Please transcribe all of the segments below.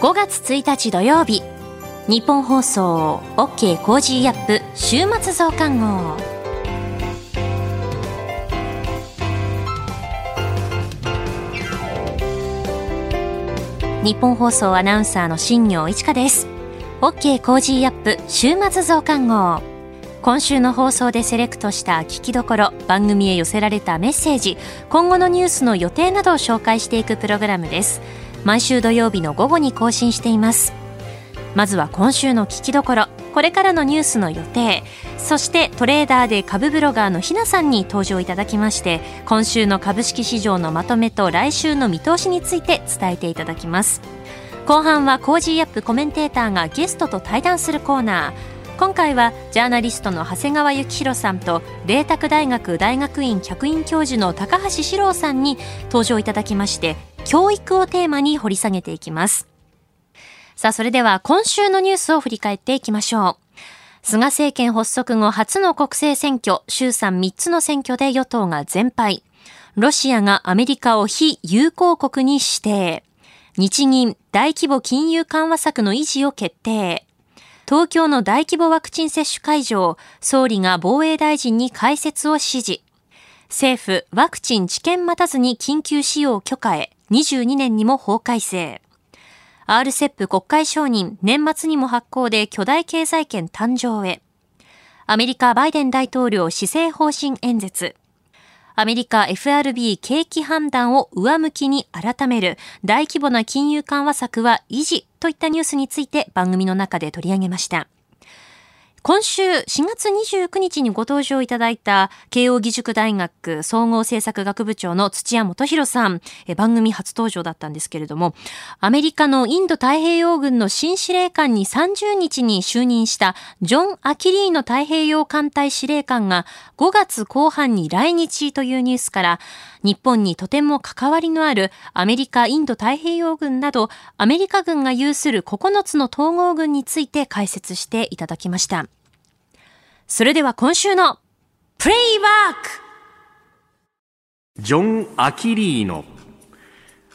5月1日土曜日。ニッポン放送 OK Cozy up 週末増刊号。ニッポン放送アナウンサーの新行市佳です。OK Cozy up 週末増刊号。今週の放送でセレクトした聞きどころ番組へ寄せられたメッセージ今後のニュースの予定などを紹介していくプログラムです。毎週土曜日の午後に更新しています。まずは今週の聞きどころ。これからのニュースの予定。そしてトレーダーで株ブロガーのひなさんに登場いただきまして今週の株式市場のまとめと来週の見通しについて伝えていただきます。後半は Cozy up コメンテーターがゲストと対談するコーナー。今回はジャーナリストの長谷川幸洋さんと麗澤大学大学院客員教授の高橋史朗さんに登場いただきまして教育をテーマに掘り下げていきます。さあそれでは今週のニュースを振り返っていきましょう。菅政権発足後初の国政選挙衆参3つの選挙で与党が全敗。ロシアがアメリカを非友好国に指定。日銀大規模金融緩和策の維持を決定。東京の大規模ワクチン接種会場、総理が防衛大臣に開設を指示。政府、ワクチン治験待たずに緊急使用許可へ、22年にも法改正。RCEP 国会承認、年末にも発行で巨大経済圏誕生へ。アメリカバイデン大統領施政方針演説。アメリカ FRB 景気判断を上向きに改める大規模な金融緩和策は維持といったニュースについて番組の中で取り上げました。今週4月29日にご登場いただいた慶應義塾大学総合政策学部長の土屋元博さん、番組初登場だったんですけれども、アメリカのインド太平洋軍の新司令官に30日に就任したジョン・アキリーノ太平洋艦隊司令官が5月後半に来日というニュースから、日本にとても関わりのあるアメリカ、インド太平洋軍などアメリカ軍が有する9つの統合軍について解説していただきました。それでは今週のプレイバックジョン・アキリーノ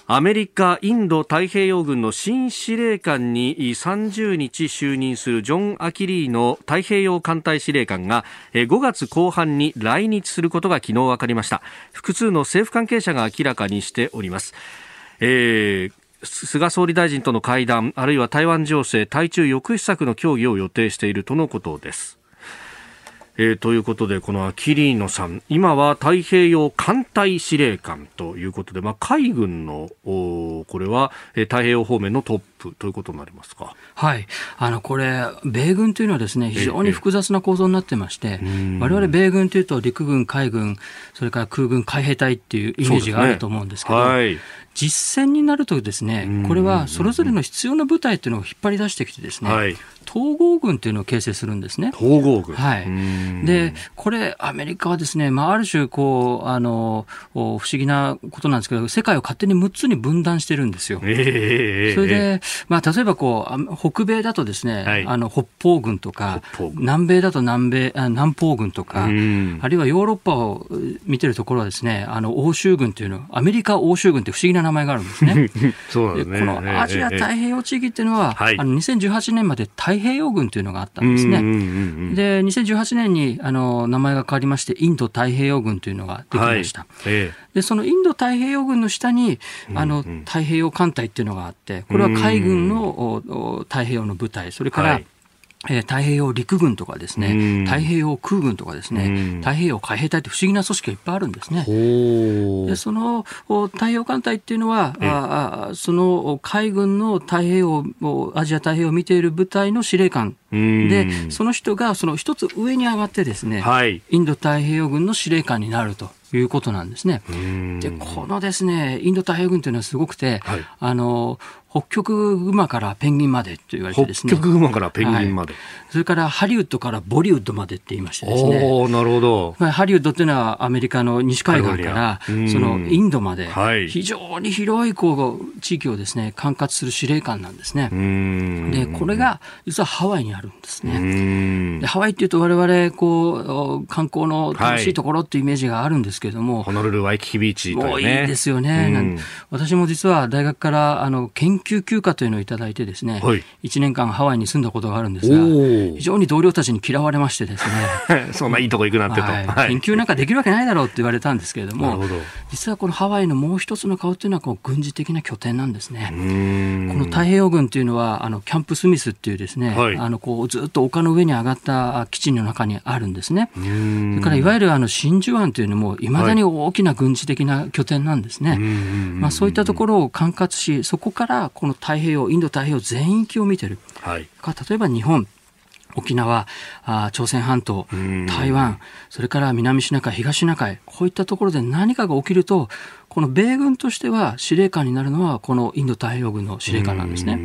アメリカ・インド太平洋軍の新司令官に30日就任するジョン・アキリーノ太平洋艦隊司令官が5月後半に来日することが昨日分かりました。複数の政府関係者が明らかにしております、えー菅総理大臣との会談あるいは台湾情勢対中抑止策の協議を予定しているとのことです。えー、ということで、このアキリーノさん、今は太平洋艦隊司令官ということで、まあ、海軍の、これは、えー、太平洋方面のトップということになりますか？はい。あの、これ、米軍というのはですね、非常に複雑な構造になってまして、我々米軍というと陸軍、海軍、それから空軍、海兵隊っていうイメージがあると思うんですけど、ねはい、実戦になるとですね、これはそれぞれの必要な部隊というのを引っ張り出してきてですね、はい、統合軍というのを形成するんですね。統合軍はい。で、これ、アメリカはですね、まあ、ある種、こう、あの、不思議なことなんですけど、世界を勝手に6つに分断してるんですよ。えー、それで、まあ、例えばこう、北米だとですね、はい、あの、北方軍とか、南米だと南米、あ南方軍とか、あるいはヨーロッパを見てるところはですね、あの、欧州軍というの、アメリカ欧州軍って不思議な名前があるんですね。そうですね。このアジア太平洋地域っていうのは、あの2018年まで太平洋軍というのがあったんですね。で、2018年にあの名前が変わりまして、インド太平洋軍というのができました。はい。えで、そのインド太平洋軍の下に、あの太平洋艦隊っていうのがあって、これは海軍の太平洋の部隊、それから、はい。えー、太平洋陸軍とかですね、太平洋空軍とかですね、太平洋海兵隊って不思議な組織がいっぱいあるんですね。でその太平洋艦隊っていうのは、あその海軍の太平洋、アジア太平洋を見ている部隊の司令官。で、その人がその一つ上に上がってですね、はい、インド太平洋軍の司令官になると。いうことなんですね。で、このですね、インド太平洋軍というのはすごくて、はい、あの、北極熊からペンギンまでと言われてですね。北極熊からペンギンまで、はい、それからハリウッドからボリウッドまでって言いましてですね。おなるほど。ハリウッドっていうのはアメリカの西海岸からそのインドまで、非常に広いこう地域をですね、管轄する司令官なんですね。で、これが実はハワイにあるんですね。でハワイっていうと我々こう観光の楽しいところっていうイメージがあるんですけれども、ホノルルワイキキビーチというね。いいですよね。私も実は大学からあの研休休暇というのをいただいてですね、はい、1年間ハワイに住んだことがあるんですが、非常に同僚たちに嫌われましてですね。そんないいとこ行くなんてと、はい。はい、研究なんかできるわけないだろうって言われたんですけれども、実はこのハワイのもう一つの顔っていうのはこう軍事的な拠点なんですね。この太平洋軍っていうのは、あの、キャンプスミスっていうですね、はい、あの、こう、ずっと丘の上に上がった基地の中にあるんですね。それからいわゆるあの真珠湾というのも、いまだに大きな軍事的な拠点なんですね。まあ、そういったところを管轄し、そこからこの太平洋、インド太平洋全域を見てる。はい、例えば日本、沖縄、あ朝鮮半島、台湾、それから南シナ海、東シナ海、こういったところで何かが起きると、この米軍としては司令官になるのは、このインド太平洋軍の司令官なんですね。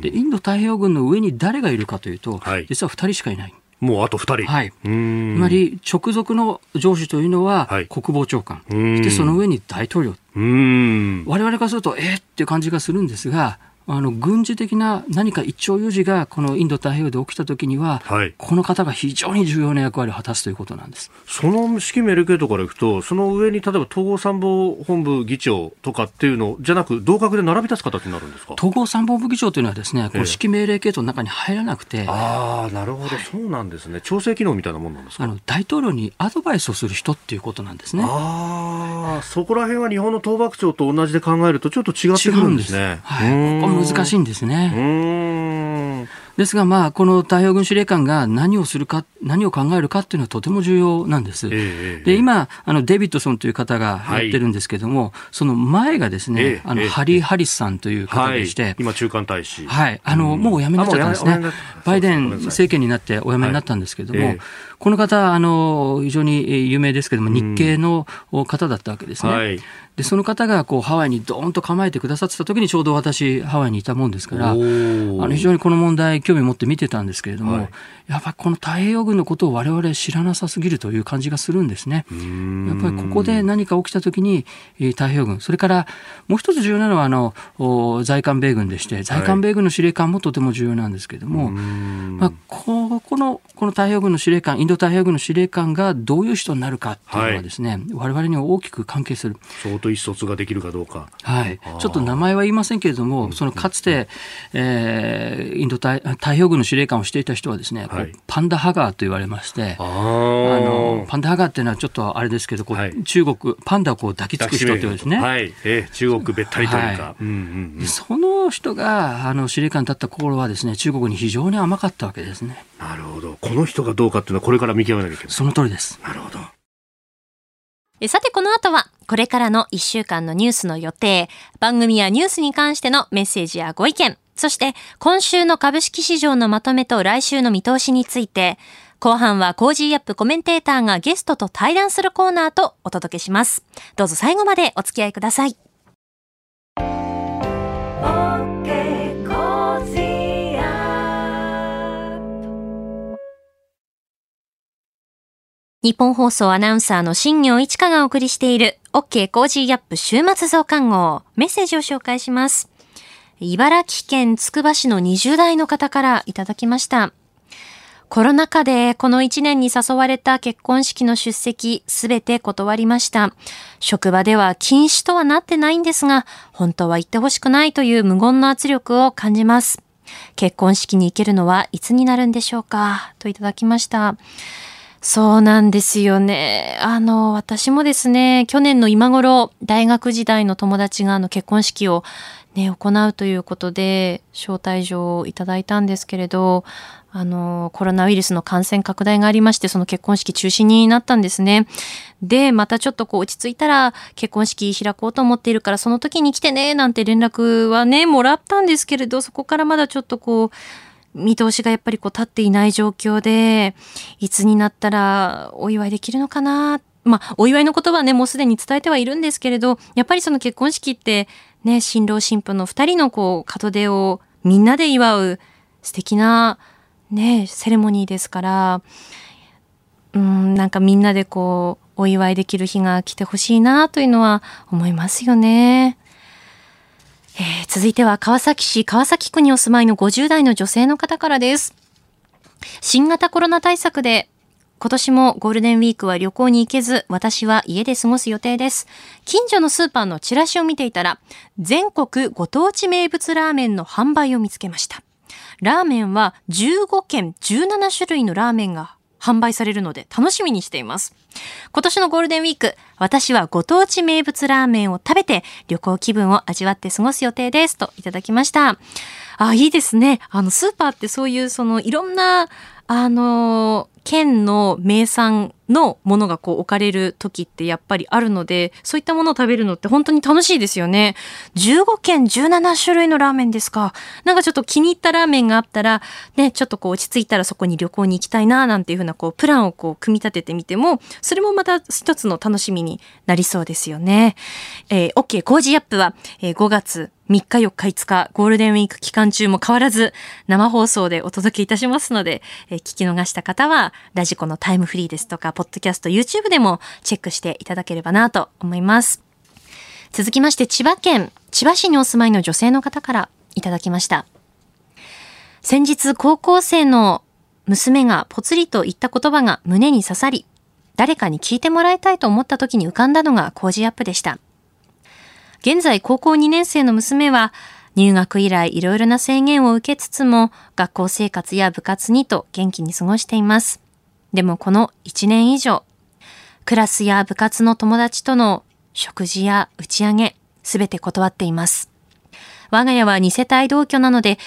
で、インド太平洋軍の上に誰がいるかというと、はい、実は2人しかいない。もうあと2人。はい。つまり、直属の上司というのは、国防長官。そしてその上に大統領。我々からすると、えー、っていう感じがするんですが、あの軍事的な何か一朝有事がこのインド太平洋で起きたときには、はい、この方が非常に重要な役割を果たすということなんです。その指揮命令系統からいくと、その上に例えば統合参謀本部議長とかっていうのじゃなく、同格で並び立つ形になるんですか？統合参謀部議長というのはですね、こう指揮命令系統の中に入らなくて、ああ、なるほど、はい、そうなんですね、調整機能みたいなもんなんですか？あの大統領にアドバイスをする人っていうことなんですね。ああ、そこら辺は日本の統幕長と同じで考えると、ちょっと違ってくるんですね。す。はい、難しいんですね。ね。ですが、まあ、この太平洋軍司令官が何をするか、何を考えるかっていうのはとても重要なんです。えー、で、今、あの、デビッドソンという方がやってるんですけども、はい、その前がですね、えー、あの、ハリー・ハリスさんという方でして、はい、今、中間大使。はい。あの、うん、もうお辞めになっちゃったんですね。バイデン政権になってお辞めになったんですけども、はいえー、この方、あの、非常に有名ですけども、日系の方だったわけですね。はいでその方がこうハワイにどーんと構えてくださってた時にちょうど私ハワイにいたもんですからあの非常にこの問題興味を持って見てたんですけれども、はい、やっぱりこの太平洋軍のことを我々知らなさすぎるという感じがするんですね。やっぱりここで何か起きた時に太平洋軍。それからもう一つ重要なのはあの在韓米軍でして在韓米軍の司令官もとても重要なんですけれども、はい、まあ、ここのこの太平洋軍の司令官インド太平洋軍の司令官がどういう人になるかっていうのはですね、はい、我々には大きく関係する。と意思疎通ができるかどうか。はい。ちょっと名前は言いませんけれども、そのかつて、えー、インド太太平洋軍の司令官をしていた人はですね、はい、パンダハガーと言われまして、あのパンダハガーっていうのはちょっとあれですけど、こう、はい、中国、パンダをこう抱きつく人ってですね。はい。えー、中国べったりというか。はいうんうんうん、その人が、あの、司令官だった頃はですね、中国に非常に甘かったわけですね。なるほど。この人がどうかっていうのはこれから見極めなきゃいけない。その通りです。なるほど。さてこの後は、これからの1週間のニュースの予定、番組やニュースに関してのメッセージやご意見、そして今週の株式市場のまとめと来週の見通しについて、後半は Cozy up コメンテーターがゲストと対談するコーナーとお届けします。どうぞ最後までお付き合いください。ニッポン放送アナウンサーの新行市佳がお送りしている OK コージーアップ週末増刊号メッセージを紹介します。茨城県つくば市の20代の方からいただきました。コロナ禍でこの1年に誘われた結婚式の出席すべて断りました。職場では禁止とはなってないんですが、本当は行ってほしくないという無言の圧力を感じます。結婚式に行けるのはいつになるんでしょうか？といただきました。そうなんですよね。あの、私もですね、去年の今頃、大学時代の友達があの結婚式をね、行うということで、招待状をいただいたんですけれど、あの、コロナウイルスの感染拡大がありまして、その結婚式中止になったんですね。で、またちょっとこう落ち着いたら結婚式開こうと思っているから、その時に来てね、なんて連絡はね、もらったんですけれど、そこからまだちょっとこう、見通しがやっぱりこう立っていない状況で、いつになったらお祝いできるのかな。まあ、お祝いの言葉はね、もうすでに伝えてはいるんですけれど、やっぱりその結婚式って、ね、新郎新婦の二人のこう、門出をみんなで祝う素敵な、ね、セレモニーですから、うん、なんかみんなでこう、お祝いできる日が来てほしいなというのは思いますよね。えー、続いては川崎市川崎区にお住まいの50代の女性の方からです。新型コロナ対策で今年もゴールデンウィークは旅行に行けず、私は家で過ごす予定です。近所のスーパーのチラシを見ていたら、全国ご当地名物ラーメンの販売を見つけました。ラーメンは15県17種類のラーメンが販売されるので楽しみにしています。今年のゴールデンウィーク、私はご当地名物ラーメンを食べて旅行気分を味わって過ごす予定ですといただきました。あ、いいですね。あの、スーパーってそういうそのいろんな、あの、県の名産のものがこう置かれる時ってやっぱりあるので、そういったものを食べるのって本当に楽しいですよね。15県17種類のラーメンですか。なんかちょっと気に入ったラーメンがあったら、ね、ちょっとこう落ち着いたらそこに旅行に行きたいな、なんていうふうなこうプランをこう組み立ててみても、それもまた一つの楽しみになりそうですよね。えー、OK 工事アップは、えー、5月3日4日5日ゴールデンウィーク期間中も変わらず生放送でお届けいたしますので、えー、聞き逃した方はラジコのタイムフリーですとか、ポッドキャスト、YouTube でもチェックしていただければなと思います。続きまして、千葉県、千葉市にお住まいの女性の方からいただきました。先日、高校生の娘がぽつりと言った言葉が胸に刺さり、誰かに聞いてもらいたいと思った時に浮かんだのが工事アップでした。現在高校2年生の娘は入学以来いろいろな制限を受けつつも学校生活や部活にと元気に過ごしています。でもこの1年以上、クラスや部活の友達との食事や打ち上げ、すべて断っています。我が家は2世帯同居なので、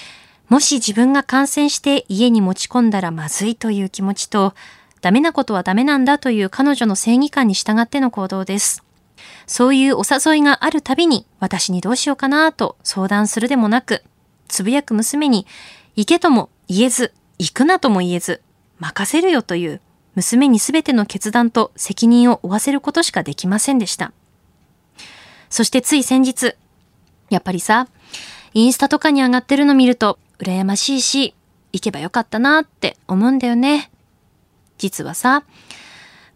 もし自分が感染して家に持ち込んだらまずいという気持ちと、ダメなことはダメなんだという彼女の正義感に従っての行動です。そういうお誘いがあるたびに私にどうしようかなと相談するでもなく、つぶやく娘に行けとも言えず、行くなとも言えず、任せるよという娘に全ての決断と責任を負わせることしかできませんでした。そしてつい先日、やっぱりさ、インスタとかに上がってるの見ると羨ましいし、行けばよかったなって思うんだよね。実はさ、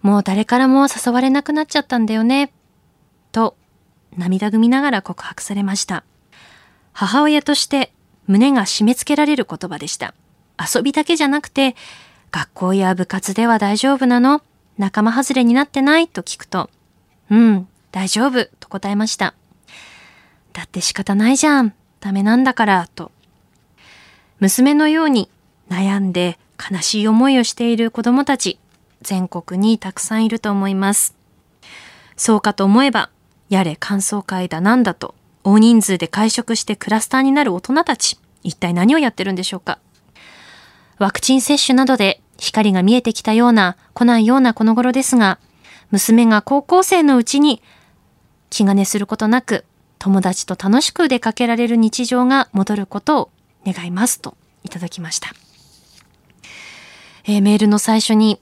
もう誰からも誘われなくなっちゃったんだよね。涙ぐみながら告白されました。母親として胸が締め付けられる言葉でした。遊びだけじゃなくて、学校や部活では大丈夫なの？仲間外れになってない？と聞くと、うん、大丈夫と答えました。だって仕方ないじゃん。ダメなんだから、と。娘のように悩んで悲しい思いをしている子供たち、全国にたくさんいると思います。そうかと思えば、やれ感想会だなんだと、大人数で会食してクラスターになる大人たち、一体何をやってるんでしょうか？ワクチン接種などで光が見えてきたような、来ないようなこの頃ですが、娘が高校生のうちに気兼ねすることなく、友達と楽しく出かけられる日常が戻ることを願いますといただきました。えー、メールの最初に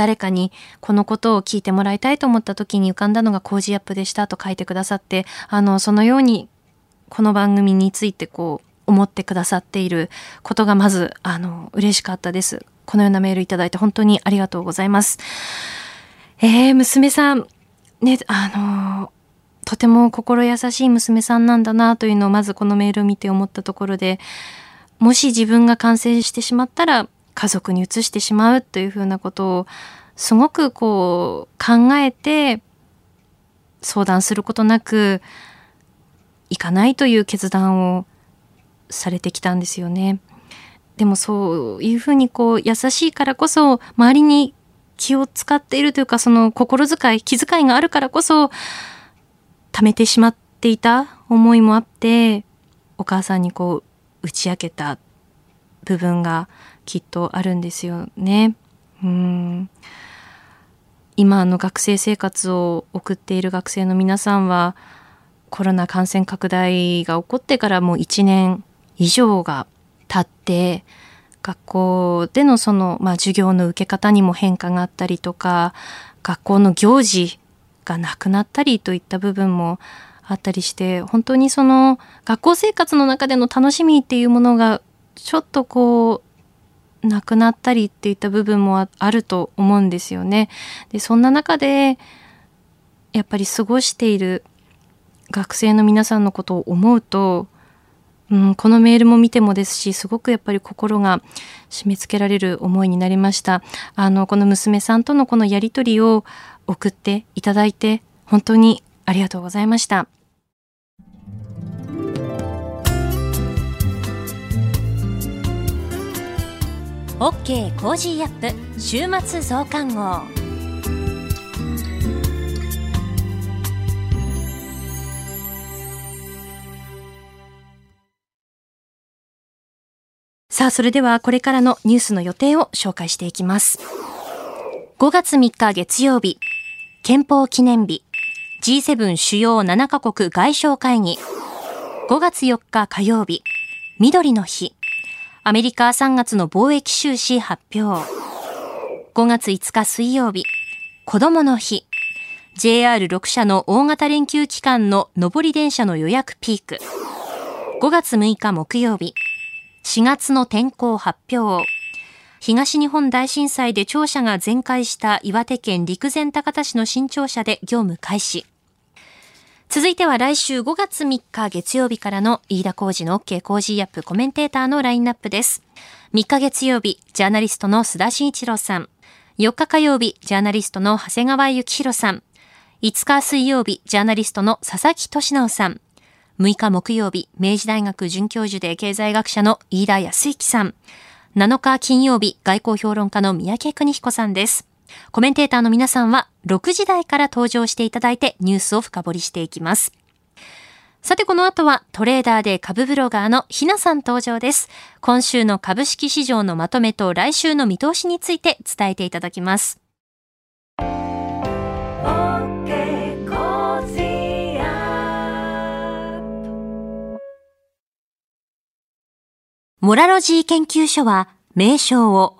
誰かにこのことを聞いてもらいたいと思った時に浮かんだのが Cozy up でしたと書いてくださって、あの、そのようにこの番組についてこう、思ってくださっていることがまず、あの、嬉しかったです。このようなメールいただいて本当にありがとうございます。えー、娘さん、ね、あの、とても心優しい娘さんなんだなというのをまずこのメールを見て思ったところで、もし自分が感染してしまったら家族に移してしまうというふうなことをすごくこう考えて相談することなくいかないという決断をされてきたんですよね。でもそういうふうにこう優しいからこそ周りに気を使っているというかその心遣い気遣いがあるからこそ溜めてしまっていた思いもあってお母さんにこう打ち明けた部分がきっとあるんですよね。うん今の学生生活を送っている学生の皆さんはコロナ感染拡大が起こってからもう1年以上が経って学校でのその、まあ、授業の受け方にも変化があったりとか学校の行事がなくなったりといった部分もあったりして本当にその学校生活の中での楽しみっていうものがちょっとこうなくなったりっていった部分もあると思うんですよね。でそんな中でやっぱり過ごしている学生の皆さんのことを思うとうん、このメールも見てもですし、すごくやっぱり心が締め付けられる思いになりました。あの、この娘さんとのこのやりとりを送っていただいて、本当にありがとうございました。OK Cozy up 週末増刊号。さあ、それではこれからのニュースの予定を紹介していきます。5月3日月曜日、憲法記念日、G7 主要7カ国外相会議、5月4日火曜日、緑の日、アメリカ3月の貿易収支発表。5月5日水曜日、子供の日。JR6 社の大型連休期間の上り電車の予約ピーク。5月6日木曜日、4月の天候発表。東日本大震災で庁舎が全壊した岩手県陸前高田市の新庁舎で業務開始。続いては来週5月3日月曜日からの飯田浩二の OK 工事アップコメンテーターのラインナップです。3日月曜日、ジャーナリストの須田慎一郎さん。4日火曜日、ジャーナリストの長谷川幸宏さん。5日水曜日、ジャーナリストの佐々木俊直さん。6日木曜日、明治大学准教授で経済学者の飯田康之さん。7日金曜日、外交評論家の三宅邦彦さんです。コメンテーターの皆さんは6時台から登場していただいてニュースを深掘りしていきます。さてこの後はトレーダーで株ブロガーのひなさん登場です。今週の株式市場のまとめと来週の見通しについて伝えていただきます。モラロジー研究所は名称を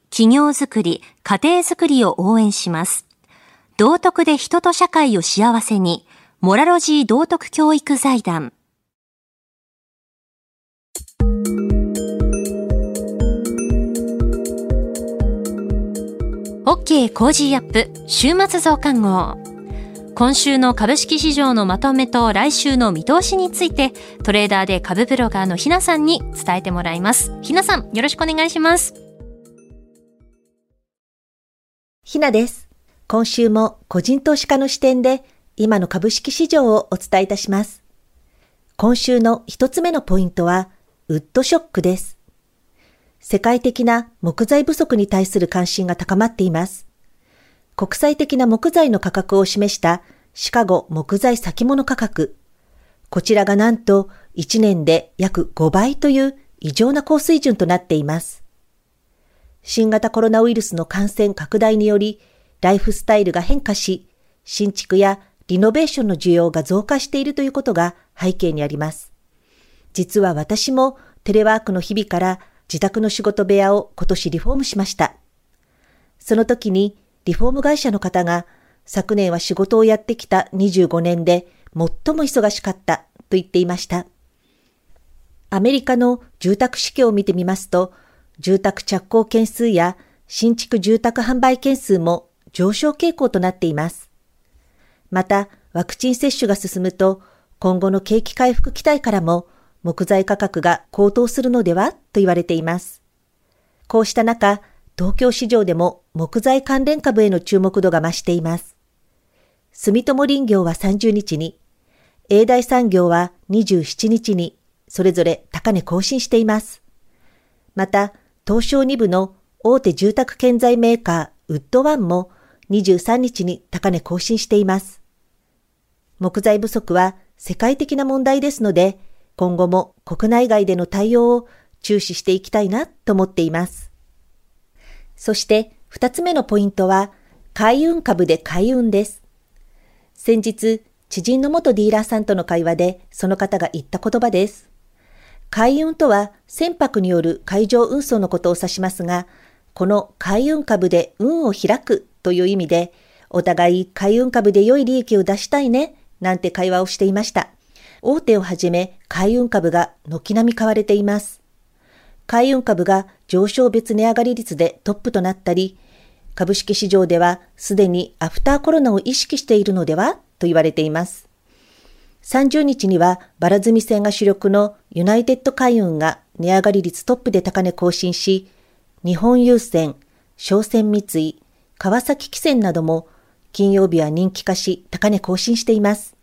企業づくり、家庭づくりを応援します。道徳で人と社会を幸せに、モラロジー道徳教育財団。OK Cozy up 週末増刊号。今週の株式市場のまとめと来週の見通しについてトレーダーで株ブロガーのひなさんに伝えてもらいます。ひなさん、よろしくお願いします。ひなです。今週も個人投資家の視点で今の株式市場をお伝えいたします。今週の一つ目のポイントは、ウッドショックです。世界的な木材不足に対する関心が高まっています。国際的な木材の価格を示したシカゴ木材先物価格。こちらがなんと1年で約5倍という異常な高水準となっています。新型コロナウイルスの感染拡大により、ライフスタイルが変化し、新築やリノベーションの需要が増加しているということが背景にあります。実は私もテレワークの日々から自宅の仕事部屋を今年リフォームしました。その時にリフォーム会社の方が昨年は仕事をやってきた25年で最も忙しかったと言っていました。アメリカの住宅市況を見てみますと、住宅着工件数や新築住宅販売件数も上昇傾向となっています。また、ワクチン接種が進むと、今後の景気回復期待からも木材価格が高騰するのではと言われています。こうした中、東京市場でも木材関連株への注目度が増しています。住友林業は30日に、永大産業は27日に、それぞれ高値更新しています。また、東証2部の大手住宅建材メーカーウッドワンも23日に高値更新しています。木材不足は世界的な問題ですので、今後も国内外での対応を注視していきたいなと思っています。そして二つ目のポイントは、海運株で海運です。先日、知人の元ディーラーさんとの会話でその方が言った言葉です。海運とは船舶による海上運送のことを指しますが、この海運株で運を開くという意味で、お互い海運株で良い利益を出したいね、なんて会話をしていました。大手をはじめ海運株が軒並み買われています。海運株が上昇別値上がり率でトップとなったり、株式市場ではすでにアフターコロナを意識しているのではと言われています。30日にはバラ積み線が主力のユナイテッド海運が値上がり率トップで高値更新し、日本郵船、商船三井、川崎汽船なども金曜日は人気化し高値更新しています。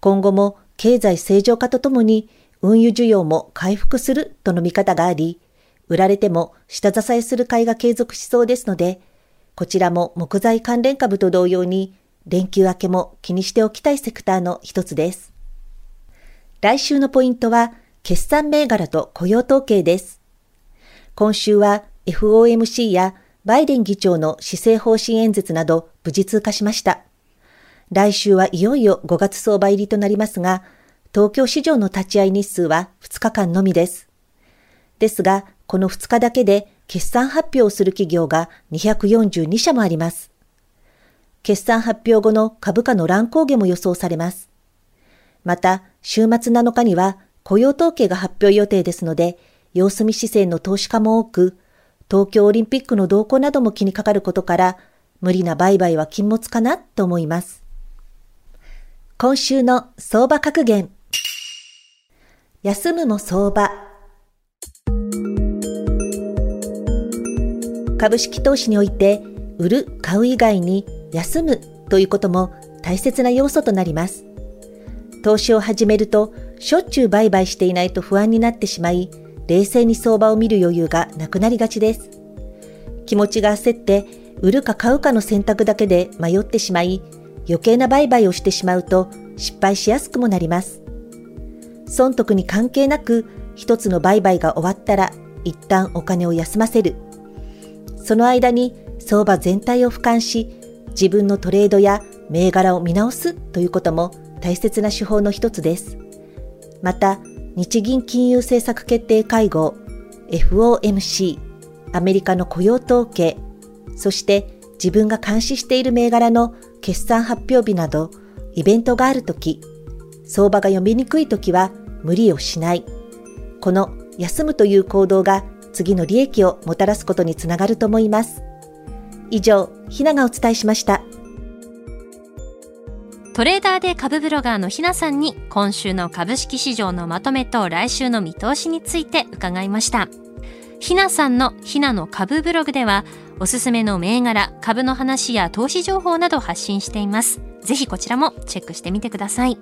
今後も経済正常化とともに運輸需要も回復するとの見方があり、売られても下支えする買いが継続しそうですので、こちらも木材関連株と同様に連休明けも気にしておきたいセクターの一つです。来週のポイントは、決算銘柄と雇用統計です。今週は FOMC やバイデン議長の施政方針演説など無事通過しました。来週はいよいよ5月相場入りとなりますが、東京市場の立ち会い日数は2日間のみです。ですが、この2日だけで決算発表をする企業が242社もあります。決算発表後の株価の乱高下も予想されます。また、週末7日には雇用統計が発表予定ですので、様子見姿勢の投資家も多く、東京オリンピックの動向なども気にかかることから、無理な売買は禁物かなと思います。今週の相場格言。休むも相場。株式投資において、売る、買う以外に休むということも大切な要素となります。投資を始めると、しょっちゅう売買していないと不安になってしまい、冷静に相場を見る余裕がなくなりがちです。気持ちが焦って、売るか買うかの選択だけで迷ってしまい、余計な売買をしてしまうと失敗しやすくもなります。損得に関係なく、一つの売買が終わったら、一旦お金を休ませる。その間に相場全体を俯瞰し、自分のトレードや銘柄を見直すということも大切な手法の一つです。また、日銀金融政策決定会合 FOMC、アメリカの雇用統計、そして自分が監視している銘柄の決算発表日など、イベントがあるとき、相場が読みにくいときは無理をしない。この休むという行動が次の利益をもたらすことにつながると思います。以上、ひながお伝えしました。トレーダーで株ブロガーのひなさんに今週の株式市場のまとめと来週の見通しについて伺いました。ひなさんのひなの株ブログではおすすめの銘柄、株の話や投資情報など発信しています。ぜひこちらもチェックしてみてください。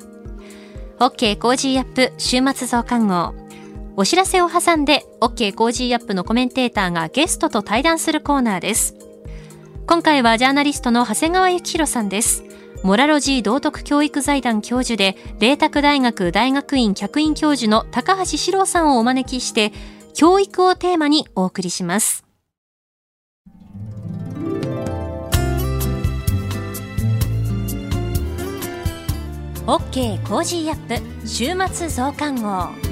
OK Cozy up 週末増刊号。お知らせを挟んで OK コージーアップのコメンテーターがゲストと対談するコーナーです。今回はジャーナリストの長谷川幸洋さんです。モラロジー道徳教育財団教授で、麗澤大学大学院客員教授の高橋史朗さんをお招きして、教育をテーマにお送りします。OK Cozy up 週末増刊号。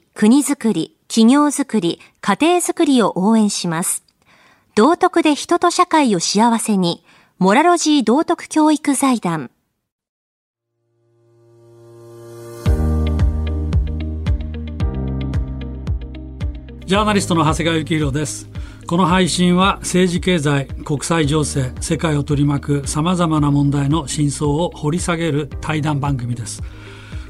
国づくり、企業づくり、家庭づくりを応援します。道徳で人と社会を幸せに、モラロジー道徳教育財団。ジャーナリストの長谷川幸宏です。この配信は政治経済、国際情勢、世界を取り巻く様々な問題の真相を掘り下げる対談番組です。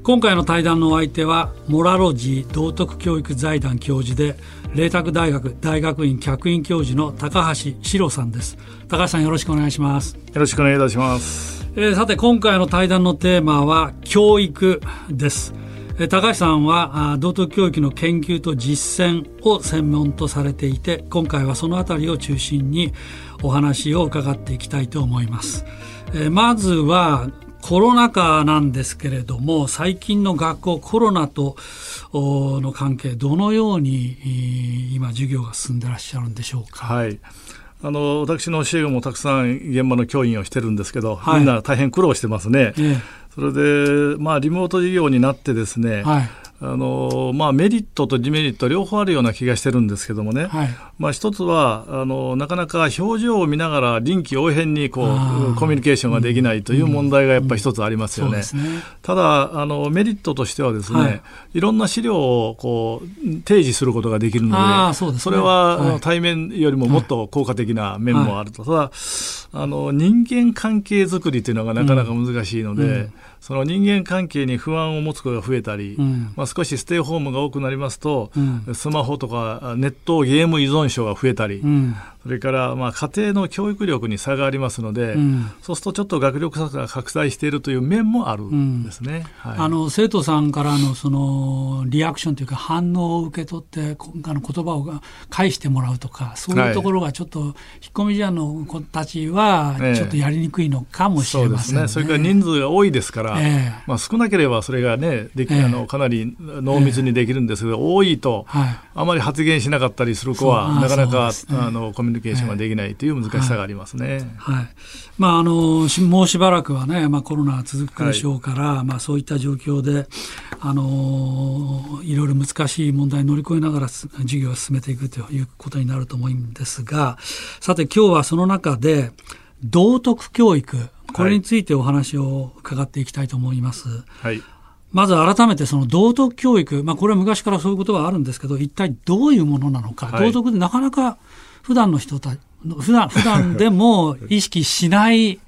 今回の対談のお相手はモラロジー道徳教育財団教授で麗澤大学大学院客員教授の高橋史郎さんです。高橋さんよろしくお願いします。よろしくお願いいたします、えー、さて今回の対談のテーマは教育です。高橋さんは道徳教育の研究と実践を専門とされていて今回はそのあたりを中心にお話を伺っていきたいと思います。まずはコロナ禍なんですけれども最近の学校コロナとの関係どのように今授業が進んでらっしゃるんでしょうか？はいあの私の教え子もたくさん現場の教員をしてるんですけど、はい、みんな大変苦労してますね。ええ、それで、まあ、リモート授業になってですね、はいあのまあ、メリットとデメリット両方あるような気がしてるんですけどもね、はい、まあ、一つはあのなかなか表情を見ながら臨機応変にこうコミュニケーションができないという問題がやっぱり一つありますよね。うん。うんね。ただあのメリットとしてはですね、はい、いろんな資料をこう提示することができるのでそで、ね、それは、はい、対面よりももっと効果的な面もあると、ただあの人間関係づくりというのがなかなか難しいので、うんその人間関係に不安を持つ子が増えたり、うん、まあ、少しステイホームが多くなりますと、うん、スマホとかネットゲーム依存症が増えたり、うん、それからまあ家庭の教育力に差がありますので、うん、そうするとちょっと学力差が拡大しているという面もあるんですね、はい、あの生徒さんからのそのリアクションというか反応を受け取ってあの言葉を返してもらうとかそういうところがちょっと、引っ込み思案の子たちはちょっとやりにくいのかもしれませんね。ねそれから人数が多いですから、えー、まあ、少なければそれがねでき、えー、あのかなり濃密にできるんですけど、えー、多いと、はい、あまり発言しなかったりする子はなかなか、ね、あのコミュニケーションができないという難しさがありますね。はい、はい、まああのもうしばらくはね、まあコロナ続くでしょうから、はい、まあそういった状況であのいろいろ難しい問題を乗り越えながら授業を進めていくということになると思うんですが、さて今日はその中で道徳教育これについてお話を伺っていきたいと思います。はい。まず改めてその道徳教育、まあこれは昔からそういうことはあるんですけど、一体どういうものなのか、はい、道徳でなかなか普段の人た普段、普段でも意識しない、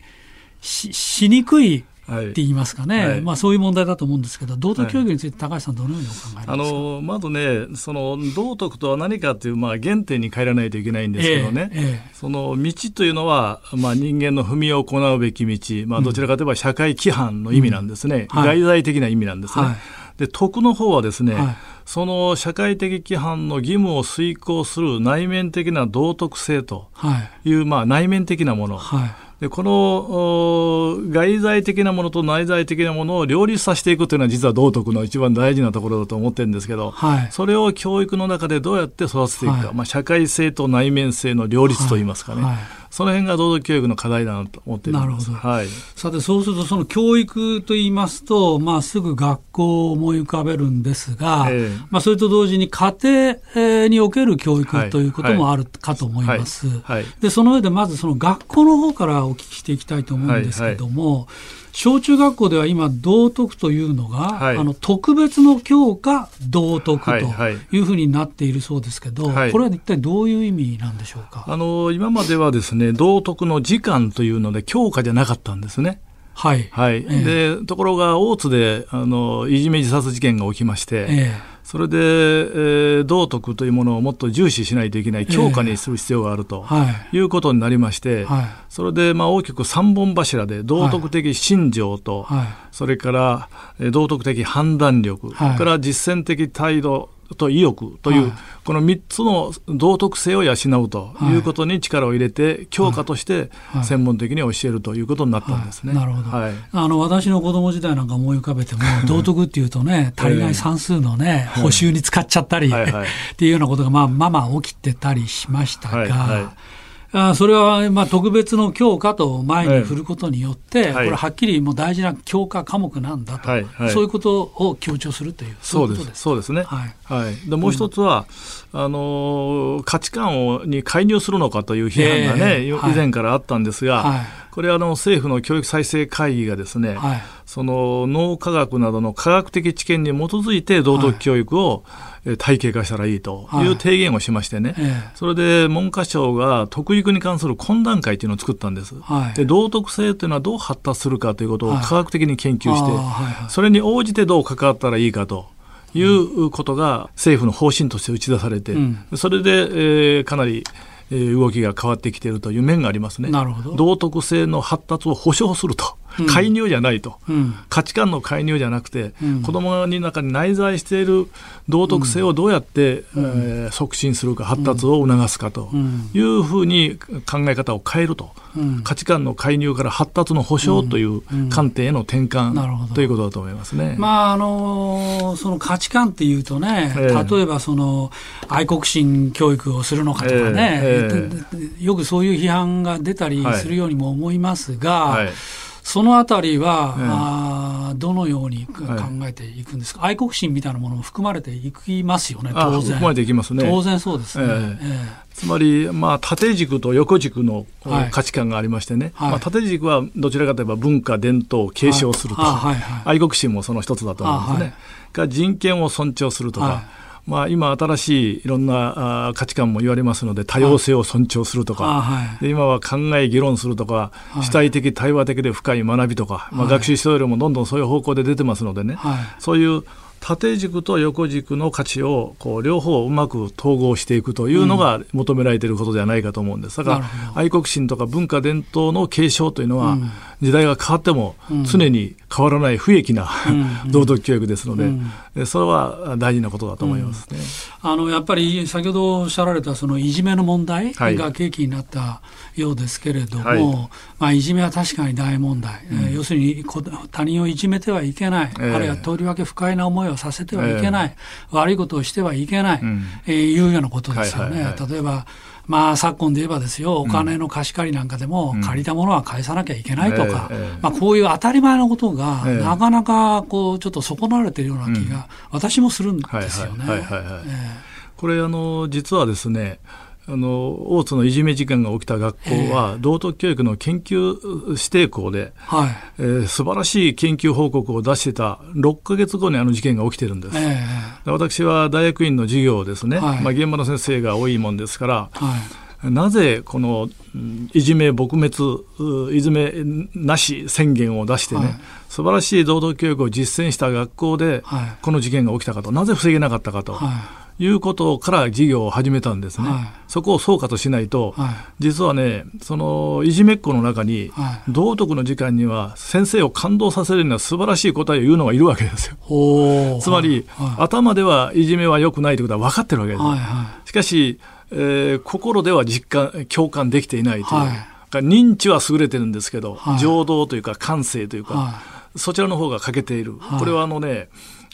し、しにくいって言いますかね、はい、まあ、そういう問題だと思うんですけど、道徳教育について、高橋さん、どのようにお考えますか、あのまずね、その道徳とは何かという、まあ、原点に帰らないといけないんですけどね、えーえー、その道というのは、まあ、人間の踏みを行うべき道、まあ、どちらかといえば社会規範の意味なんですね、うん。はい、外在的な意味なんですね。はい、で徳の方はですね、はい。その社会的規範の義務を遂行する内面的な道徳性とい。う、はい、まあ、内面的なもの、はい、でこの外在的なものと内在的なものを両立させていくというのは実は道徳の一番大事なところだと思ってるんですけど、はい、それを教育の中でどうやって育てていくか、はい、まあ、社会性と内面性の両立といいますかね。はいその辺が道徳教育の課題だなと思ってなるほど。はい。さて、そうすると、その教育と言いますと、まあ、すぐ学校を思い浮かべるんですが、えー、まあ、それと同時に家庭における教育ということもあるかと思います。はい。で、その上で、まずその学校の方からお聞きしていきたいと思うんですけども、はい小中学校では今、道徳というのが、はい、あの特別の教科道徳というふうになっているそうですけど、はい。はい、これは一体どういう意味なんでしょうか？あの今まではですね道徳の時間というので教科じゃなかったんですね。はい、はい、えー、でところが大津であのいじめ自殺事件が起きまして、えーそれで、えー、道徳というものをもっと重視しないといけない、強化にする必要があると、い。うことになりまして、はい、それで、まあ、大きく三本柱で、道徳的信条と、はい、それから、道徳的判断力、それから実践的態度と意欲という、はい、この3つの道徳性を養うということに力を入れて、教科として専門的に教えるということになったんですね。なるほど、はい、あの私の子供時代なんか思い浮かべても、道徳っていうとね、足りない算数のね、補習に使っちゃったり、っていうようなことが、まあ、まあまあ起きてたりしましたが、はい。はい。あそれはまあ特別の教科と前に振ることによって、はい、これはっきりもう大事な教科科目なんだと、そういうことを強調するという、そうです。そうですね、はいはい、でもう一つは、うん、あの価値観をに介入するのかという批判がね、えー、以前からあったんですが、はい、これはあの政府の教育再生会議がですね、はい、その脳科学などの科学的知見に基づいて道徳教育を、はい。体系化したらいいという提言をしましてね、はいそれで文科省が徳育に関する懇談会というのを作ったんです、はい、で道徳性というのはどう発達するかということを科学的に研究して、はい、それに応じてどう関わったらいいかということが政府の方針として打ち出されて、それで、えー、かなり動きが変わってきているという面がありますね。道徳性の発達を保障すると。介入じゃないと、うん、価値観の介入じゃなくて、うん、子どもの中に内在している道徳性をどうやって、うん、えー、促進するか、発達を促すかというふうに考え方を変えると、価値観の介入から発達の保障という観点への転換、ということだと思いますね、まああのその価値観っていうとね、えー、例えばその愛国心教育をするのかとかね、えーえー、よくそういう批判が出たりするようにも思いますが、はいはいそのあたりは、ええ、あどのように考えていくんですか、はい、愛国心みたいなものも含まれていきますよね、当然。含まれていきますね。当然そうですね。ええ。つまり、まあ、縦軸と横軸の価値観がありましてね、はい、まあ、縦軸はどちらかといえば文化、伝統を継承すると、はい。はい、愛国心もその一つだと思うんですね。が人権を尊重するとか、まあ、今、新しいいろんな価値観も言われますので、多様性を尊重するとか、はい、今は考え、議論するとか、はい、主体的、対話的で深い学びとか、まあ、学習指導量もどんどんそういう方向で出てますのでね、そういう縦軸と横軸の価値をこう両方うまく統合していくというのが求められていることではないかと思うんです。だから愛国心とか文化伝統の継承というのは、時代が変わっても常に変わらない不益な、道徳教育ですので、それは大事なことだと思いますね。あのやっぱり先ほどおっしゃられたそのいじめの問題が契機になったようですけれども、はい。まあ、いじめは確かに大問題、うん、要するに他人をいじめてはいけない、えー、あるいはとりわけ不快な思いをさせてはいけない、えー、悪いことをしてはいけない、うん、えー、いうようなことですよね。はいはいはい、例えばまあ、昨今で言えばですよ、お金の貸し借りなんかでも、借りたものは返さなきゃいけないとか、まあ、こういう当たり前のことが、なかなかこうちょっと損なわれているような気が、私もするんですよね。これあの実はですねあの大津のいじめ事件が起きた学校は、道徳教育の研究指定校で、はい。えー、素晴らしい研究報告を出してた6か月後にあの事件が起きてるんです。えー、私は大学院の授業をですね、はい、まあ、現場の先生が多いもんですから、はい。なぜこのいじめ撲滅、いじめなし宣言を出してね、はい、素晴らしい道徳教育を実践した学校で、この事件が起きたかと、なぜ防げなかったかと。はいいうことから事業を始めたんですね、はい、そこを総括しないと、はい、実はね、そのいじめっ子の中に、はい、道徳の時間には先生を感動させるような素晴らしい答えを言うのがいるわけですよ。つまり、頭ではいじめは良くないということは分かってるわけです。しかし、えー、心では実感、共感できていないという。認知は優れてるんですけど、情動というか感性というか、そちらの方が欠けている。これはあのね、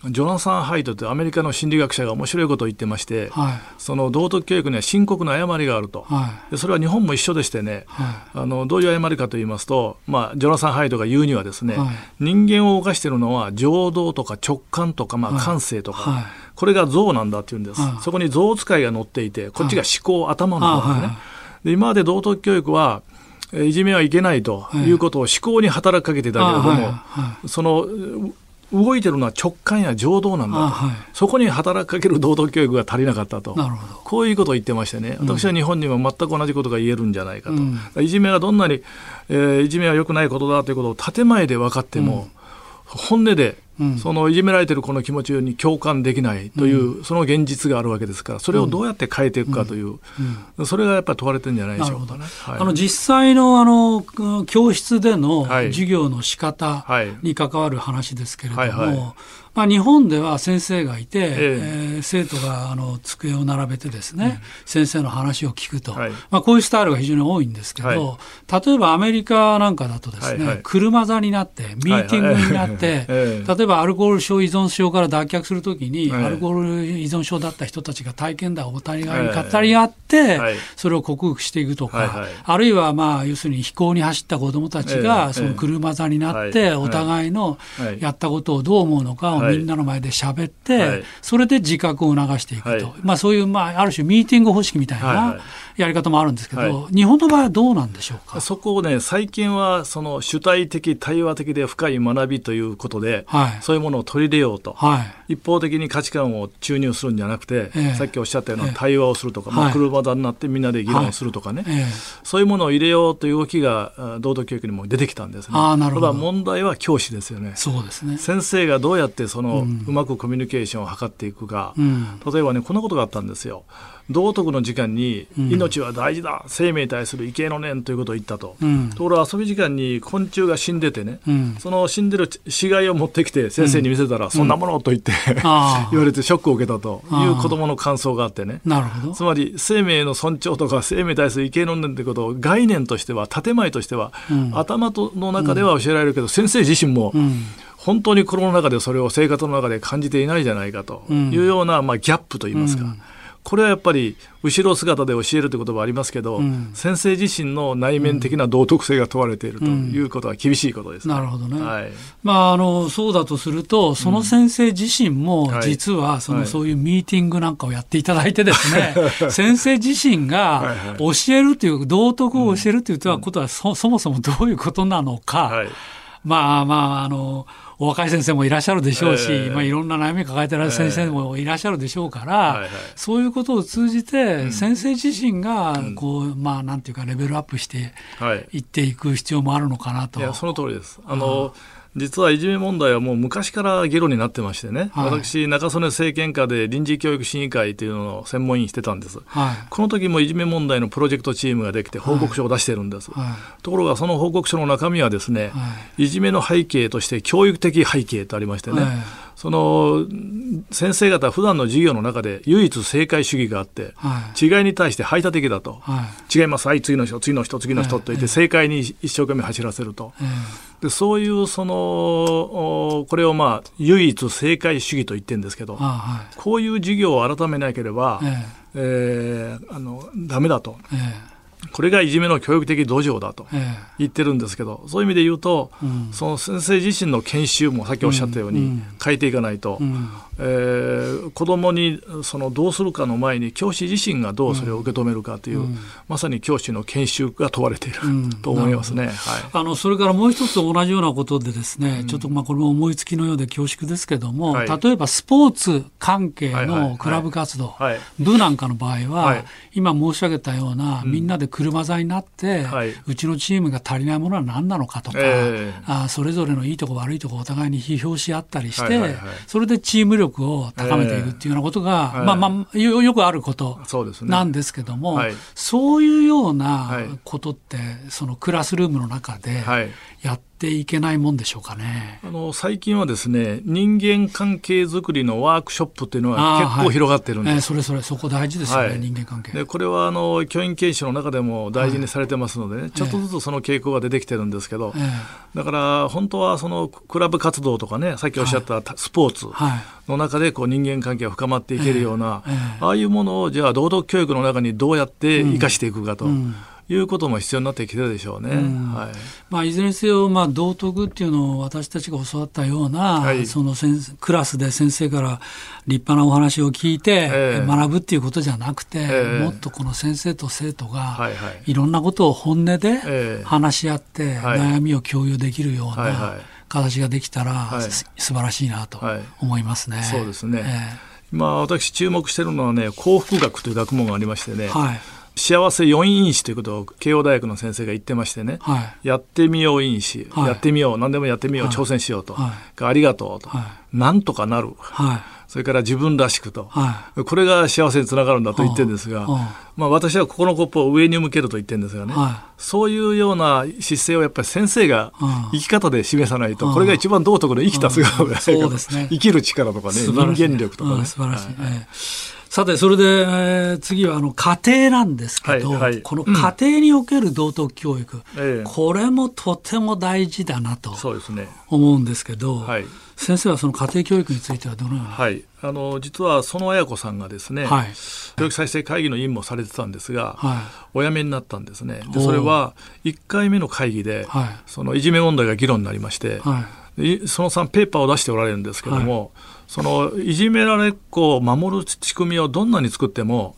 ジョナサン・ハイトというアメリカの心理学者が面白いことを言ってまして、はい、その道徳教育には深刻な誤りがあると、はい、でそれは日本も一緒でしてね、はい、あのどういう誤りかと言いますと、まあ、ジョナサン・ハイトが言うにはですね、人間を犯しているのは情動とか直感とか、まあ、感性とか、これが像なんだって言うんです、そこに像使いが載っていてこっちが思考、頭の方ですね。で今まで道徳教育はいじめはいけないということを思考に働きかけてたけれども、その動いてるのは直感や情動なんだと、はい、そこに働きかける道徳教育が足りなかったと。こういうことを言ってましてね、私は日本にも全く同じことが言えるんじゃないかと、うん、いじめがどんなに、えー、いじめは良くないことだということを建前で分かっても、うん。本音で、そのいじめられてる子の気持ちに共感できないという、その現実があるわけですからそれをどうやって変えていくかという、それがやっぱり問われてるんじゃないでしょう。か、ね。はい、あの実際のあの教室での授業の仕方に関わる話ですけれども、はいはいはいまあ、日本では先生がいて、ええ。ー、生徒があの机を並べてですね、うん、先生の話を聞くと、はい、まあ、こういうスタイルが非常に多いんですけど、はい、例えばアメリカなんかだとですね、はいはい、車座になってミーティングになって、例えばアルコール症依存症から脱却するときに、アルコール依存症だった人たちが体験談をお互いに語り合って、それを克服していくとか、あるいはまあ要するに飛行に走った子どもたちがその車座になって、お互いのやったことをどう思うのかをみんなの前で喋って、はい、それで自覚を促していくと、はい、まあ、そういう、まあ、ある種ミーティング方式みたいなやり方もあるんですけど、はい、日本の場合はどうなんでしょうか？そこをね最近はその主体的対話的で深い学びということで、そういうものを取り入れようと、一方的に価値観を注入するんじゃなくて、えー、さっきおっしゃったような対話をするとか、えー、まあ、車座になってみんなで議論するとかね、えー、そういうものを入れようという動きが道徳教育にも出てきたんですね。あなるほど。ただ問題は教師ですよね。そうですね。先生がどうやってその、うまくコミュニケーションを図っていくか、例えばねこんなことがあったんですよ道徳の時間に命は大事だ、生命に対する畏敬の念ということを言ったと、ところが遊び時間に昆虫が死んでてね、その死んでる死骸を持ってきて先生に見せたら、そんなものと言って言われてショックを受けたという子どもの感想があってね。なるほど。つまり生命の尊重とか生命に対する畏敬の念ということを概念としては建前としては、頭の中では教えられるけど、先生自身も、本当に心の中でそれを生活の中で感じていないじゃないかというような、まあ、ギャップといいますか。うんこれはやっぱり後ろ姿で教えるということはありますけど、うん、先生自身の内面的な道徳性が問われているということは厳しいことです、ね。うん、なるほどね、はい、まあ、あのそうだとするとその先生自身も実はその、そういうミーティングなんかをやっていただいてですね、先生自身が教えるという道徳を教えるということはそそもそもどういうことなのか、まあまああのお若い先生もいらっしゃるでしょうし、えー、まあ、いろんな悩み抱えてる先生もいらっしゃるでしょうから、はいはい、そういうことを通じて、先生自身がこう、うん、まあ、なんていうか、レベルアップしていっていく必要もあるのかなと。いやその通りです。あの、うん実はいじめ問題はもう昔から議論になってましてね、はい、私、中曽根政権下で臨時教育審議会というのを専門員してたんです、はい、この時もいじめ問題のプロジェクトチームができて報告書を出してるんです、はい、ところがその報告書の中身はですね、い、じめの背景として教育的背景とありましてね、その先生方、普段の授業の中で唯一正解主義があって、はい、違いに対して排他的だと、はい、違います、はい、次の人、次の人、次の人と言って、正解に一生懸命走らせると、でそういうそのこれをまあ唯一正解主義と言ってるんですけど、はい、こういう授業を改めなければ、えーえー、あのダメだと。えーこれがいじめの教育的土壌だと言ってるんですけど、そういう意味で言うと、うん、その先生自身の研修もさっきおっしゃったように変えていかないと、うん、えー、子どもにそのどうするかの前に教師自身がどうそれを受け止めるかという、うん、まさに教師の研修が問われている、と思いますね、はい、あのそれからもう一つ同じようなことでですね、ちょっとまあこれも思いつきのようで恐縮ですけども、はい、例えばスポーツ関係のクラブ活動、部なんかの場合は、今申し上げたような、みんなで車座になって、うちのチームが足りないものは何なのかとか、えー、あそれぞれのいいとこ悪いとこお互いに批評し合ったりして、それでチーム力力を高めていくっていうようなことが、えー、まあまあよ、よくあることなんですけども、そう、ねはい、そういうようなことって、そのクラスルームの中でやっていけないもんでしょうかね。あの最近はですね人間関係づくりのワークショップっていうのは結構広がってるんです。はい、えー、それそれそこ大事ですよね、はい、人間関係。でこれはあの教員研修の中でも大事にされてますのでね、はい、ちょっとずつその傾向が出てきてるんですけど、えー、だから本当はそのクラブ活動とかねさっきおっしゃったスポーツの中でこう人間関係が深まっていけるような、ああいうものをじゃあ道徳教育の中にどうやって生かしていくかと。うんうんいうことも必要になってきてるでしょうね。うん。はい。まあ、いずれにせよ、まあ、道徳っていうのを私たちが教わったような、はい、そのクラスで先生から立派なお話を聞いて、えー、学ぶっていうことじゃなくて、えー、もっとこの先生と生徒が、はいはい、いろんなことを本音で話し合って、悩みを共有できるような、はいはい、形ができたら、はい、素晴らしいなと思いますね。そうですね、えー、まあ、私注目しているのはね幸福学という学問がありましてね、はい幸せ4因子ということを慶応大学の先生が言ってましてね、はい、やってみよう因子、はい、やってみよう、何でもやってみよう、挑戦しようと、ありがとうと、なんとかなる。それから自分らしくと、はい、これが幸せにつながるんだと言ってるんですが、まあ、私はここのコップを上に向けると言ってるんですがね、はい、そういうような姿勢をやっぱり先生が生き方で示さないと、これが一番道徳の生きた姿が、そうですね、生きる力とかね、人間力とかね。素晴らしい、さて、それで、えー、次はあの家庭なんですけど、はいはい、この家庭における道徳教育、うん、これもとても大事だなと思うんですけど、はい、先生はその家庭教育についてはどのような、はい、あの実は園綾子さんがですね、はい、教育再生会議の委員もされてたんですが、はい、お辞めになったんですね。でそれは1回目の会議で、はい、そのいじめ問題が議論になりまして、はい、その3ペーパーを出しておられるんですけども、はいそのいじめられっ子を守る仕組みをどんなに作っても、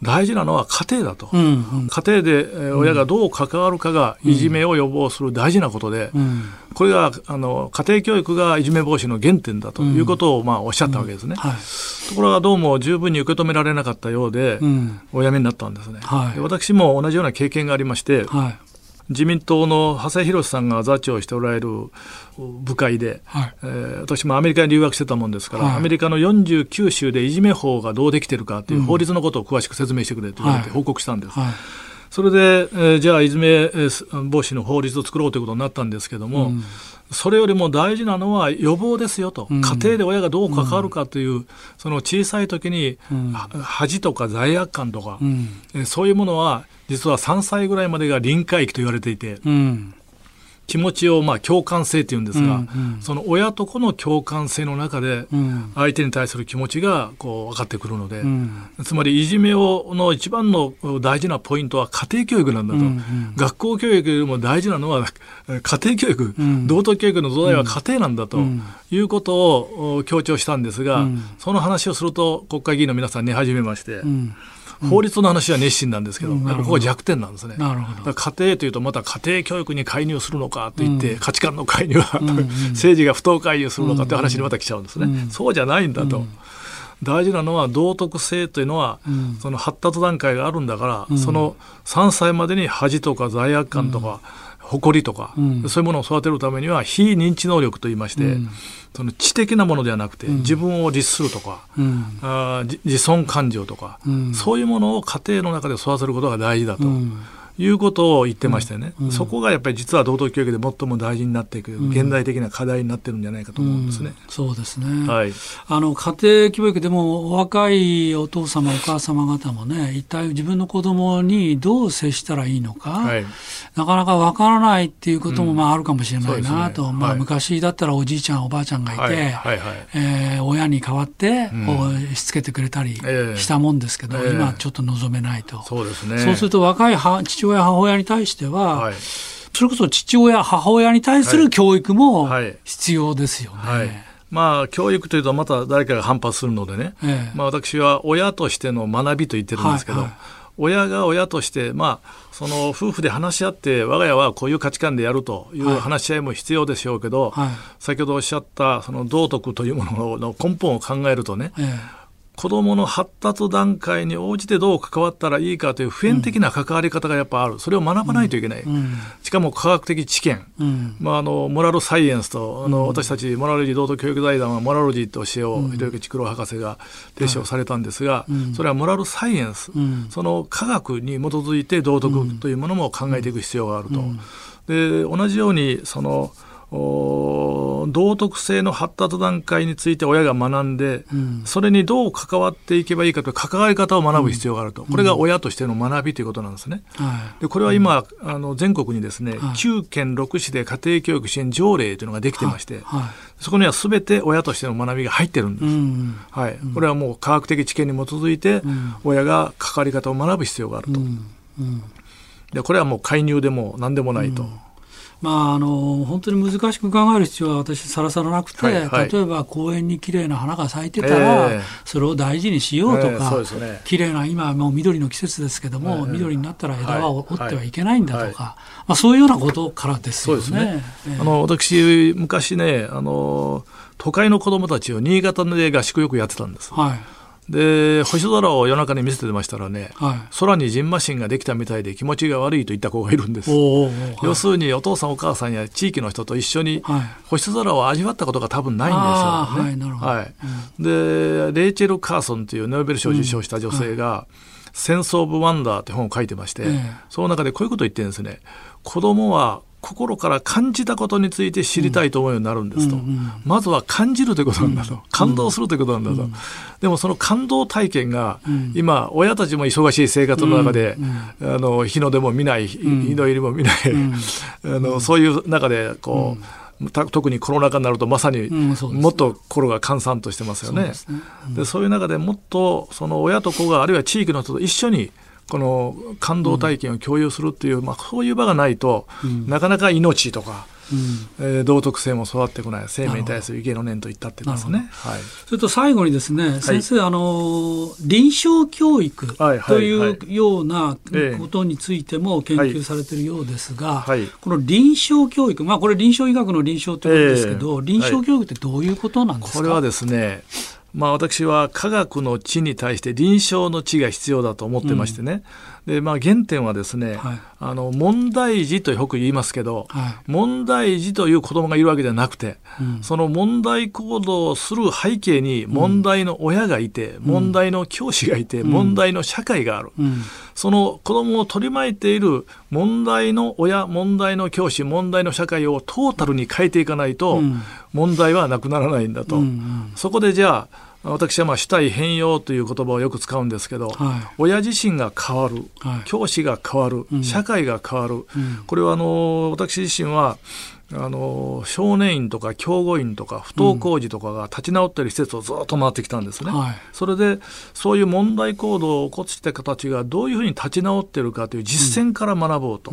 大事なのは家庭だと、家庭で親がどう関わるかがいじめを予防する大事なことで、うん、これがあの家庭教育がいじめ防止の原点だということを、まあ、おっしゃったわけですね、はい、ところがどうも十分に受け止められなかったようで、お辞めになったん。ですね、はい、私も同じような経験がありまして、はい自民党の長谷博さんが座長しておられる部会で、はい、えー、私もアメリカに留学してたもんですから、はい、アメリカの49州でいじめ法がどうできてるかという法律のことを詳しく説明してくれと言われて報告したんです。はい。それで、えー、じゃあ、いじめ防止の法律を作ろうということになったんですけども、うん、それよりも大事なのは予防ですよと、うん、家庭で親がどう関わるかという、うん、その小さい時に、恥とか罪悪感とか、えそういうものは、実は3歳ぐらいまでが臨界期と言われていて、気持ちをまあ共感性っていうんですが、うんうん、その親と子の共感性の中で相手に対する気持ちがこう分かってくるので、うん、つまりいじめをの一番の大事なポイントは家庭教育なんだと、うんうん、学校教育よりも大事なのは 家庭教育、うん、道徳教育の土台は家庭なんだということを強調したんですが、その話をすると国会議員の皆さん寝始めまして。法律の話は熱心なんですけど、うん、ここが弱点なんですね。なるほど。家庭というと、また家庭教育に介入するのかといって、うん、価値観の介入は、政治が不当介入するのかという話にまた来ちゃうんですね。そうじゃないんだと。大事なのは道徳性というのは、その発達段階があるんだから、その3歳までに恥とか罪悪感とか、誇りとか、そういうものを育てるためには非認知能力といいまして、その知的なものではなくて、自分を律するとか、うん、あ自尊感情とか、うん、そういうものを家庭の中で育てることが大事だと。いうことを言ってましたよね、うん。うん、そこがやっぱり実は道徳教育で最も大事になっていく、現代的な課題になってるんじゃないかと思うんですね。うん、そうですね、はい、あの家庭教育でも若いお父様、お母様方もね、一体自分の子供にどう接したらいいのか、はい、なかなかわからないっていうこともまああるかもしれないなと、ね、まあ、昔だったらおじいちゃん、おばあちゃんがいて、はい。はい。えー、親に代わってこうしつけてくれたりしたもんですけど、えー、今ちょっと望めないと。そうですね。そうすると若い父親、母親に対しては、はい、それこそ父親、母親に対する教育も必要ですよね。はい、まあ、教育というとまた誰かが反発するのでね、ええ、まあ、私は親としての学びと言ってるんですけど、はいはい、親が親として、まあ、その夫婦で話し合って我が家はこういう価値観でやるという話し合いも必要でしょうけど、はい、先ほどおっしゃったその道徳というものの根本を考えるとね、え子どもの発達段階に応じてどう関わったらいいかという普遍的な関わり方がやっぱある、それを学ばないといけない、うん、しかも科学的知見、うん、まあ、あのモラルサイエンスとあの、うん、私たちモラルジー道徳教育財団はモラルジーと教えをひろゆき竹郎博士が提唱されたんですが、それはモラルサイエンス、その科学に基づいて道徳というものも考えていく必要があると。で同じようにその道徳性の発達段階について親が学んで、うん、それにどう関わっていけばいいかという関わり方を学ぶ必要があると、うん、これが親としての学びということなんですね。でこれは今、あの全国にですね、はい、9県6市で家庭教育支援条例というのができてまして、そこにはすべて親としての学びが入ってるんです。うん、はい、これはもう科学的知見に基づいて、親が関わり方を学ぶ必要があると。でこれはもう介入でも何でもないと。まあ、あの本当に難しく考える必要は私さらさらなくて、はいはい、例えば公園に綺麗な花が咲いてたら、えー、それを大事にしようとか、えーね、綺麗な今もう緑の季節ですけども、えー、緑になったら枝は折ってはいけないんだとか、はい、まあ、そういうようなことからですよね。ね。あの私昔ねあの都会の子供たちを新潟で合宿よくやってたんです。はいで星空を夜中に見せてましたらね、はい、空にジンマシンができたみたいで気持ちが悪いといった子がいるんです、要するにお父さんお母さんや地域の人と一緒に星空を味わったことが多分ないんですよね。はい、でレイチェル・カーソンというノーベル賞を受賞した女性が、センス・オブ・ワンダーって本を書いてまして、その中でこういうことを言ってるんですね。子供は心から感じたことについて知りたいと思うようになるんですと、うんうん、まずは感じるということなんだと、うん、感動するということなんだと、でもその感動体験が、今親たちも忙しい生活の中で、あの日の出も見ない日の入りも見ない、あのそういう中でこう、特にコロナ禍になるとまさにもっと心が閑散としてますよね。でそういう中でもっとその親と子があるいは地域の人と一緒にこの感動体験を共有するっていう、まあ、そういう場がないと、なかなか命とか、うん、えー、道徳性も育ってこない生命に対する意見の念といったってますね、はい、それと最後にですね、先生あの臨床教育というようなことについても研究されているようですが、はい。はい、この臨床教育、まあ、これ臨床医学の臨床ということですけど、えー、臨床教育ってどういうことなんですか、これはですねまあ、私は科学の知に対して臨床の知が必要だと思ってましてね、で、まあ、原点はですね、はい、あの、問題児とよく言いますけど、はい、問題児という子供がいるわけじゃなくて、うん、その問題行動をする背景に問題の親がいて、うん、問題の教師がいて、うん、問題の社会がある。その子供を取り巻いている問題の親、問題の教師、問題の社会をトータルに変えていかないと、問題はなくならないんだと。そこでじゃあ、私はまあ主体変容という言葉をよく使うんですけど、はい、親自身が変わる、はい、教師が変わる、うん、社会が変わる、うん、これはあの私自身はあの少年院とか教護院とか不登校児とかが立ち直っている施設をずっと回ってきたんですね、うんはい、それでそういう問題行動を起こした方たちがどういうふうに立ち直っているかという実践から学ぼうと、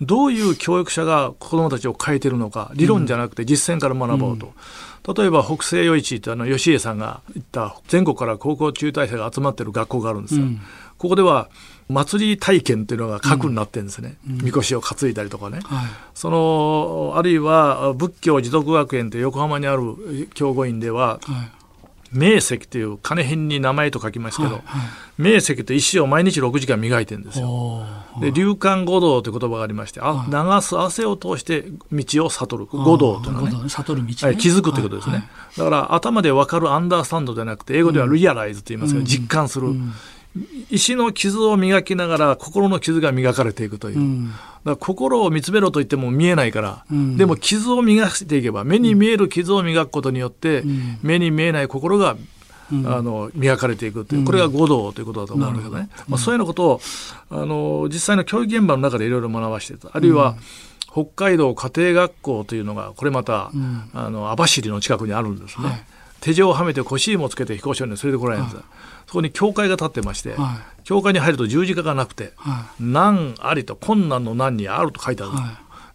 どういう教育者が子どもたちを変えているのか理論じゃなくて実践から学ぼうと。例えば北西余市ってあの吉家さんが言った全国から高校中退生が集まってる学校があるんですよ。うん、ここでは祭り体験っていうのが核になってるんですね、うん、みこしを担いだりとかね、はい、そのあるいは仏教持続学園って横浜にある教護院では、はい明石という金辺に名前と書きますけど、はいはい、明石と石を毎日6時間磨いてるんですよ。で流感五道という言葉がありまして、あ流す汗を通して道を悟る。五道というのはね悟る道、ね、はい、気づくということですね、はいはい、だから頭で分かるアンダースタンドじゃなくて英語ではリアライズと言いますけど、うん、実感する。うん石の傷を磨きながら心の傷が磨かれていくという、うん、だから心を見つめろと言っても見えないから、うん、でも傷を磨いていけば目に見える傷を磨くことによって、うん、目に見えない心があの磨かれていくという。これが五道ということだと思うんだけどね、まあ、そういうようなことをあの実際の教育現場の中でいろいろ学ばしていた。あるいは、北海道家庭学校というのがこれまた、あの網走の近くにあるんですね。はい手錠をはめて腰もつけて飛行場に連れてこられるんです、はい、そこに教会が立ってまして、はい、教会に入ると十字架がなくて、はい、難ありと困難の難にあると書いてある、は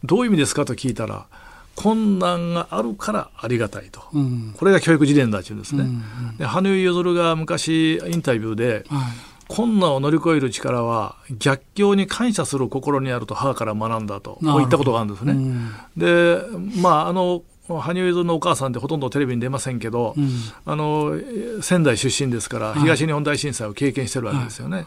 い、どういう意味ですかと聞いたら困難があるからありがたいと、うん、これが教育事例だというんですね、うんうん、で羽生結弦が昔インタビューで、困難を乗り越える力は逆境に感謝する心にあると母から学んだと。こう言ったことがあるんですね。うん、でまああの羽生結弦のお母さんってほとんどテレビに出ませんけど、うん、あの仙台出身ですから、東日本大震災を経験してるわけですよね。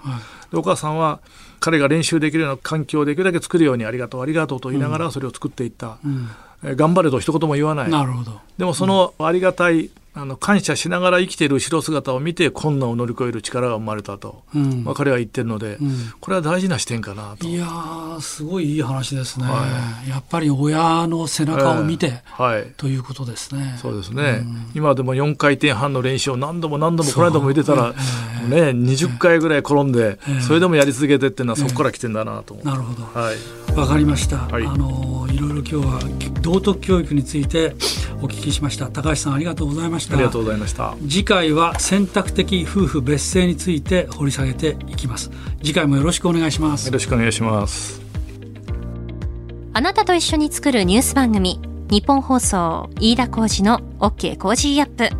でお母さんは彼が練習できるような環境をできるだけ作るようにありがとうありがとうと言いながらそれを作っていった、うん。うん、頑張れと一言も言わない。なるほど。でもそのありがたいあの感謝しながら生きている後ろ姿を見て困難を乗り越える力が生まれたと、うん、まあ、彼は言ってるので、うん、これは大事な視点かなと。いやすごいいい話ですね、はい、やっぱり親の背中を見て、えー、はい、ということですね。そうですね、うん、今でも4回転半の練習を何度も何度もこの間も言ってたら、えー、ね、20回ぐらい転んで、えー、それでもやり続けてっていうのはそこから来てんだなと思なるほど、はい、分かりました、はい、あのいろいろ今日は道徳教育についてお聞きしました。高橋さんありがとうございました。ありがとうございました。次回は選択的夫婦別姓について掘り下げていきます。次回もよろしくお願いします。よろしくお願いします。あなたと一緒に作るニュース番組日本放送飯田浩二の OK コージーアップ。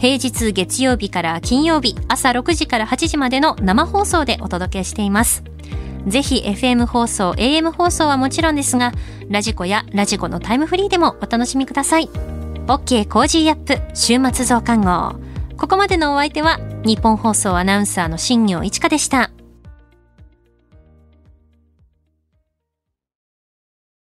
平日月曜日から金曜日朝6時から8時までの生放送でお届けしていますぜひ FM 放送、AM 放送はもちろんですが、ラジコやラジコのタイムフリーでもお楽しみください。OK Cozy up 週末増刊号。ここまでのお相手は、ニッポン放送アナウンサーの新行市佳でした。